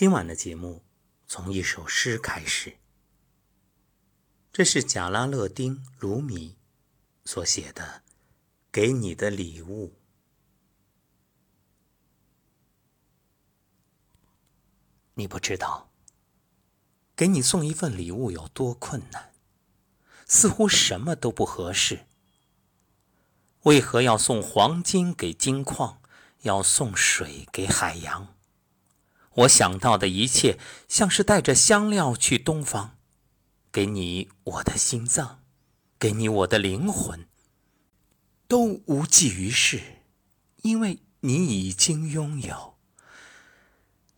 今晚的节目从一首诗开始，这是贾拉勒丁·鲁米所写的《给你的礼物》。你不知道，给你送一份礼物有多困难，似乎什么都不合适。为何要送黄金给金矿，要送水给海洋？我想到的一切，像是带着香料去东方，给你我的心脏，给你我的灵魂，都无济于事，因为你已经拥有。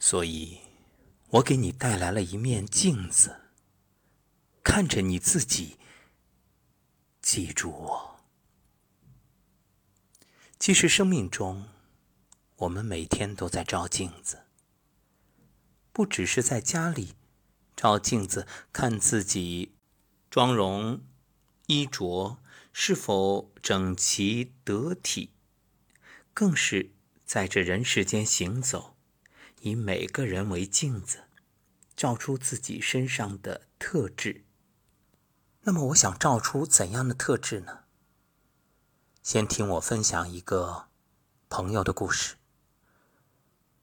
所以，我给你带来了一面镜子，看着你自己，记住我。其实，生命中，我们每天都在照镜子。不只是在家里照镜子看自己妆容、衣着是否整齐得体，更是在这人世间行走，以每个人为镜子，照出自己身上的特质。那么，我想照出怎样的特质呢？先听我分享一个朋友的故事。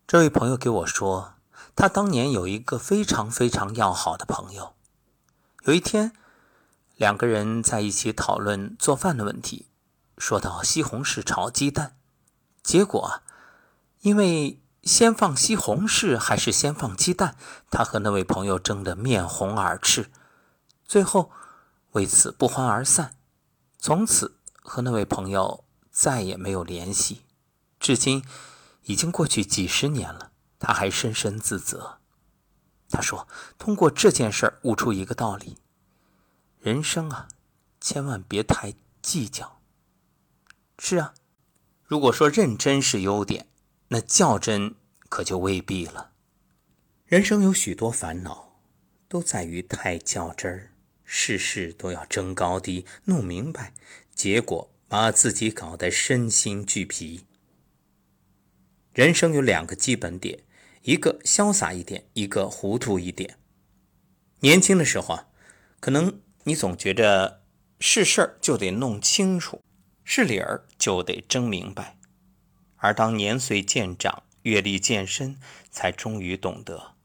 这位朋友给我说。他当年有一个非常非常要好的朋友。有一天，两个人在一起讨论做饭的问题，说到西红柿炒鸡蛋，结果因为先放西红柿还是先放鸡蛋，他和那位朋友争得面红耳赤，最后为此不欢而散。从此和那位朋友再也没有联系，至今已经过去几十年了。他还深深自责。他说：“通过这件事儿悟出一个道理，人生啊，千万别太计较。是啊，如果说认真是优点，那较真可就未必了。人生有许多烦恼，都在于太较真儿，事事都要争高低、弄明白，结果把自己搞得身心俱疲。人生有两个基本点。”一个潇洒一点，一个糊涂一点。年轻的时候啊，可能你总觉着是事儿就得弄清楚，是理儿就得争明白。而当年岁渐长，阅历渐深，才终于懂得，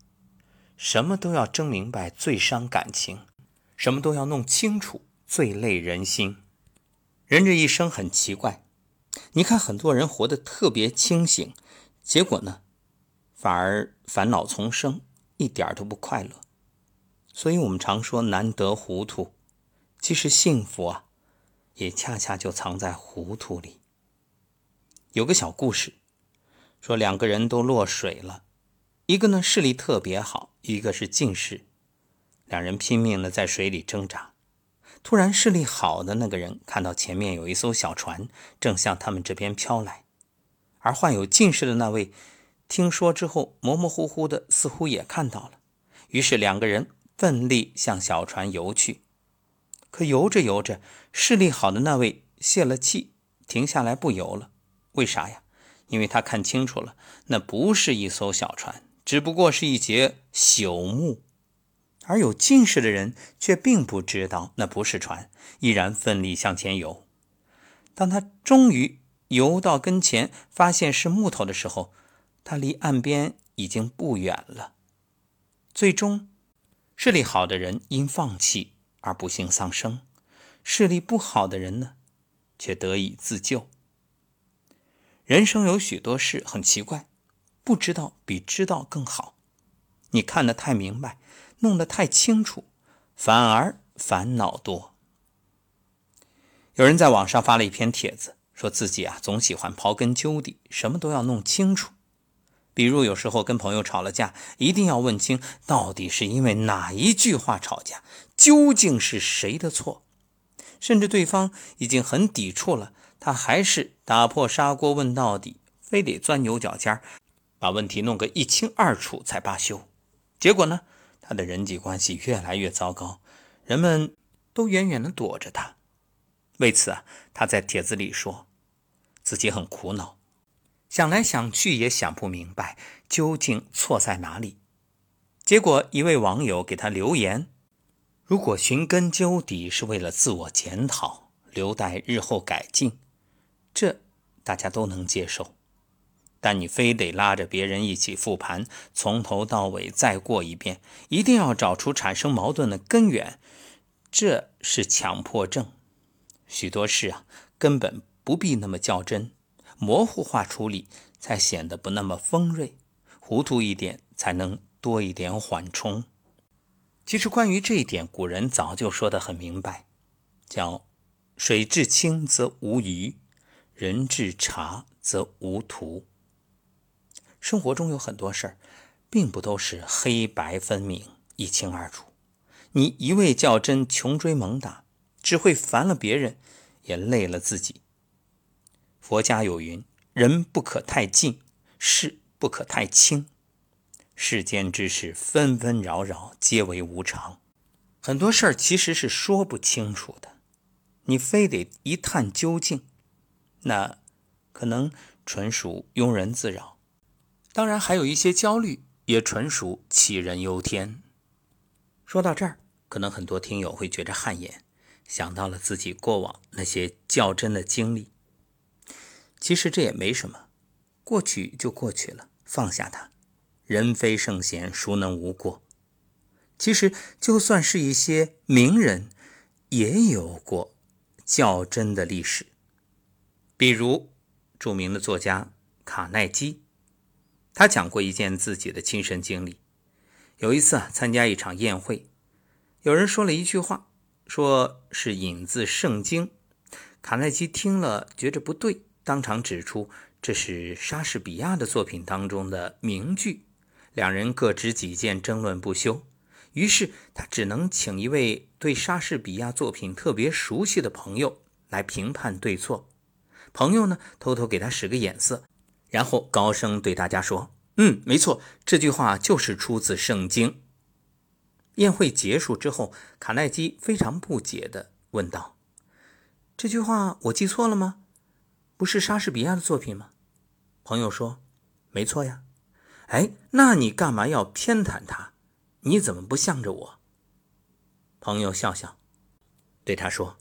什么都要争明白最伤感情，什么都要弄清楚最累人心。人这一生很奇怪，你看很多人活得特别清醒，结果呢？反而烦恼丛生，一点都不快乐。所以我们常说难得糊涂，其实幸福啊，也恰恰就藏在糊涂里。有个小故事，说两个人都落水了，一个呢视力特别好，一个是近视，两人拼命的在水里挣扎。突然视力好的那个人看到前面有一艘小船正向他们这边飘来，而患有近视的那位。听说之后，模模糊糊的，似乎也看到了。于是两个人奋力向小船游去。可游着游着，视力好的那位泄了气，停下来不游了。为啥呀？因为他看清楚了，那不是一艘小船，只不过是一节朽木。而有近视的人却并不知道那不是船，依然奋力向前游。当他终于游到跟前，发现是木头的时候，他离岸边已经不远了。最终，视力好的人因放弃而不幸丧生，视力不好的人呢，却得以自救。人生有许多事很奇怪，不知道比知道更好。你看得太明白，弄得太清楚，反而烦恼多。有人在网上发了一篇帖子，说自己啊总喜欢刨根究底，什么都要弄清楚。比如有时候跟朋友吵了架，一定要问清到底是因为哪一句话吵架，究竟是谁的错。甚至对方已经很抵触了，他还是打破砂锅问到底，非得钻牛角尖儿把问题弄个一清二楚才罢休。结果呢，他的人际关系越来越糟糕，人们都远远的躲着他。为此啊，他在帖子里说自己很苦恼。想来想去也想不明白究竟错在哪里，结果一位网友给他留言：“如果寻根究底是为了自我检讨，留待日后改进，这大家都能接受。但你非得拉着别人一起复盘，从头到尾再过一遍，一定要找出产生矛盾的根源，这是强迫症。许多事啊，根本不必那么较真，模糊化处理才显得不那么锋锐，糊涂一点才能。”多一点缓冲。其实关于这一点，古人早就说得很明白，叫“水至清则无鱼，人至察则无徒”。生活中有很多事儿，并不都是黑白分明、一清二楚。你一味较真、穷追猛打，只会烦了别人，也累了自己。佛家有云：“人不可太近，事不可太轻。”世间之事纷纷扰扰，皆为无常。很多事儿其实是说不清楚的，你非得一探究竟，那可能纯属庸人自扰。当然，还有一些焦虑，也纯属杞人忧天。说到这儿，可能很多听友会觉着汗颜，想到了自己过往那些较真的经历。其实这也没什么，过去就过去了，放下它。人非圣贤，孰能无过？其实，就算是一些名人，也有过较真的历史。比如，著名的作家卡耐基，他讲过一件自己的亲身经历。有一次啊，参加一场宴会，有人说了一句话，说是引自圣经。卡耐基听了，觉着不对，当场指出这是莎士比亚的作品当中的名句。两人各执己见，争论不休。于是他只能请一位对莎士比亚作品特别熟悉的朋友来评判对错。朋友呢，偷偷给他使个眼色，然后高声对大家说：“嗯，没错，这句话就是出自圣经。”宴会结束之后，卡耐基非常不解地问道：“这句话我记错了吗？不是莎士比亚的作品吗？”朋友说：“没错呀。”哎，那你干嘛要偏袒他？你怎么不向着我？朋友笑笑，对他说：“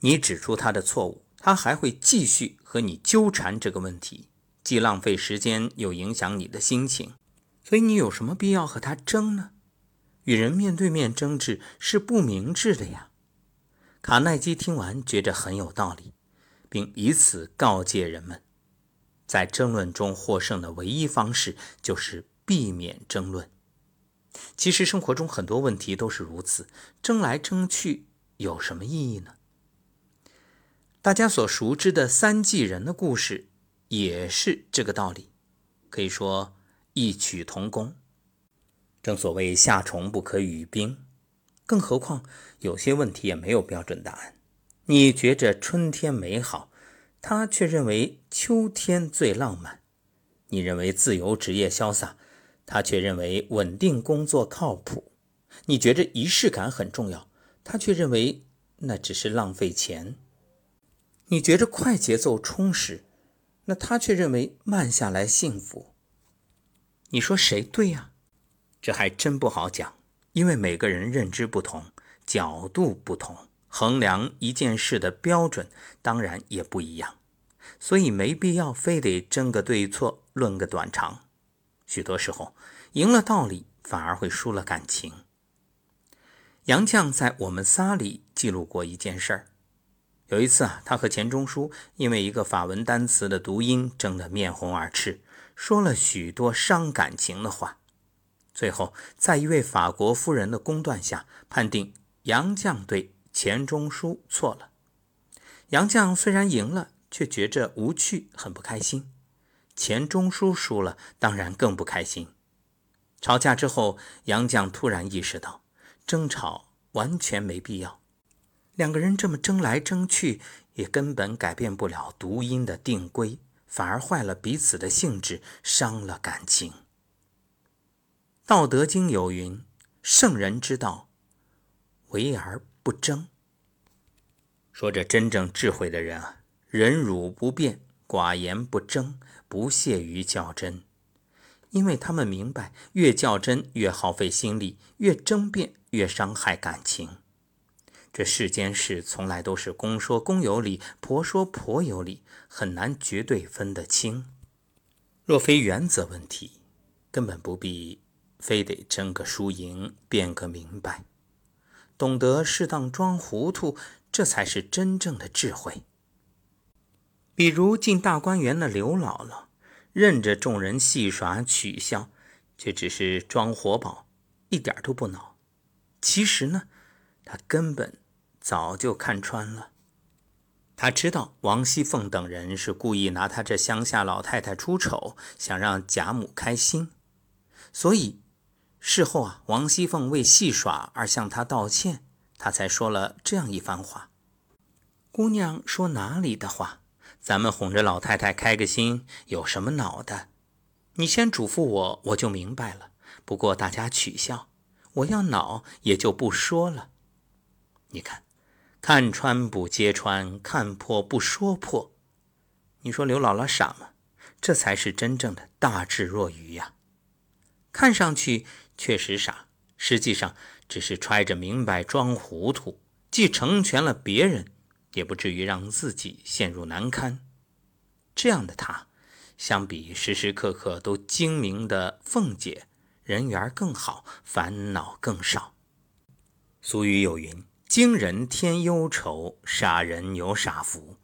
你指出他的错误，他还会继续和你纠缠这个问题，既浪费时间，又影响你的心情。所以你有什么必要和他争呢？与人面对面争执是不明智的呀。”卡耐基听完，觉着很有道理，并以此告诫人们。在争论中获胜的唯一方式就是避免争论。其实生活中很多问题都是如此，争来争去有什么意义呢？大家所熟知的三季人的故事也是这个道理，可以说异曲同工。正所谓夏虫不可语冰，更何况有些问题也没有标准答案。你觉着春天美好？他却认为秋天最浪漫，你认为自由职业潇洒，他却认为稳定工作靠谱。你觉着仪式感很重要，他却认为那只是浪费钱。你觉着快节奏充实，那他却认为慢下来幸福。你说谁对呀？这还真不好讲，因为每个人认知不同，角度不同。衡量一件事的标准当然也不一样，所以没必要非得争个对错、论个短长。许多时候，赢了道理反而会输了感情。杨绛在《我们仨》里记录过一件事儿：有一次啊，他和钱钟书因为一个法文单词的读音争得面红耳赤，说了许多伤感情的话。最后，在一位法国夫人的公断下，判定杨绛对。钱钟书错了，杨绛虽然赢了，却觉着无趣，很不开心。钱钟书输了，当然更不开心。吵架之后，杨绛突然意识到，争吵完全没必要。两个人这么争来争去，也根本改变不了读音的定规，反而坏了彼此的兴致，伤了感情。《道德经》有云：“圣人之道，为而。”不争。说着，真正智慧的人啊，忍辱不变，寡言不争，不屑于较真。因为他们明白，越较真越耗费心力，越争辩越伤害感情。这世间事从来都是公说公有理，婆说婆有理，很难绝对分得清。若非原则问题，根本不必非得争个输赢，辩个明白。懂得适当装糊涂，这才是真正的智慧。比如进大观园的刘姥姥，任着众人戏耍取笑，却只是装活宝，一点都不恼。其实呢，她根本早就看穿了。她知道王熙凤等人是故意拿她这乡下老太太出丑，想让贾母开心。所以事后啊，王熙凤为戏耍而向她道歉，她才说了这样一番话。姑娘说哪里的话？咱们哄着老太太开个心，有什么恼的？你先嘱咐我，我就明白了。不过大家取笑，我要恼也就不说了。你看，看穿不揭穿，看破不说破。你说刘姥姥傻吗？这才是真正的大智若愚呀！看上去确实傻，实际上只是揣着明白装糊涂，既成全了别人。也不至于让自己陷入难堪。这样的他，相比时时刻刻都精明的凤姐，人缘更好，烦恼更少。俗语有云：“惊人添忧愁，傻人有傻福。”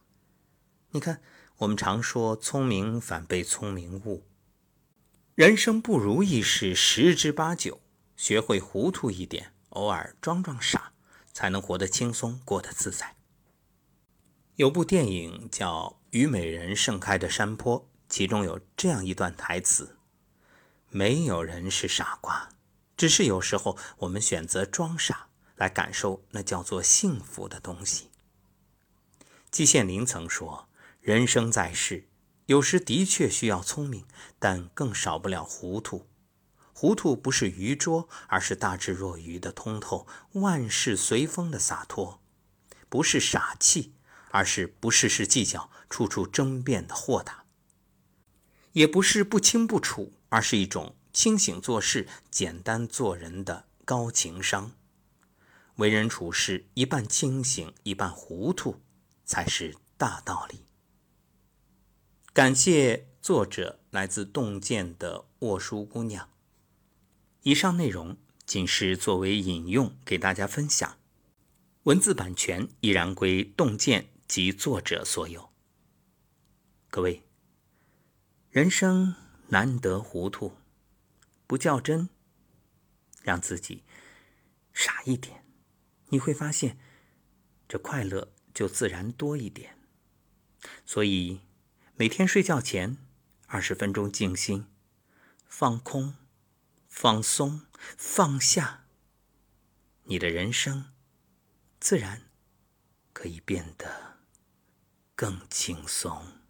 你看，我们常说聪明反被聪明误。人生不如意事十之八九，学会糊涂一点，偶尔装装傻，才能活得轻松，过得自在。有部电影叫《虞美人盛开的山坡》，其中有这样一段台词：“没有人是傻瓜，只是有时候我们选择装傻来感受那叫做幸福的东西。”季羡林曾说：“人生在世，有时的确需要聪明，但更少不了糊涂。糊涂不是愚拙，而是大智若愚的通透，万事随风的洒脱，不是傻气。”而是不事事计较、处处争辩的豁达，也不是不清不楚，而是一种清醒做事、简单做人的高情商。为人处事，一半清醒，一半糊涂，才是大道理。感谢作者来自洞见的沃书姑娘。以上内容仅是作为引用给大家分享，文字版权依然归洞见。及作者所有。各位，人生难得糊涂，不较真，让自己傻一点，你会发现，这快乐就自然多一点。所以，每天睡觉前二十分钟静心，放空、放松、放下，你的人生自然可以变得。更轻松。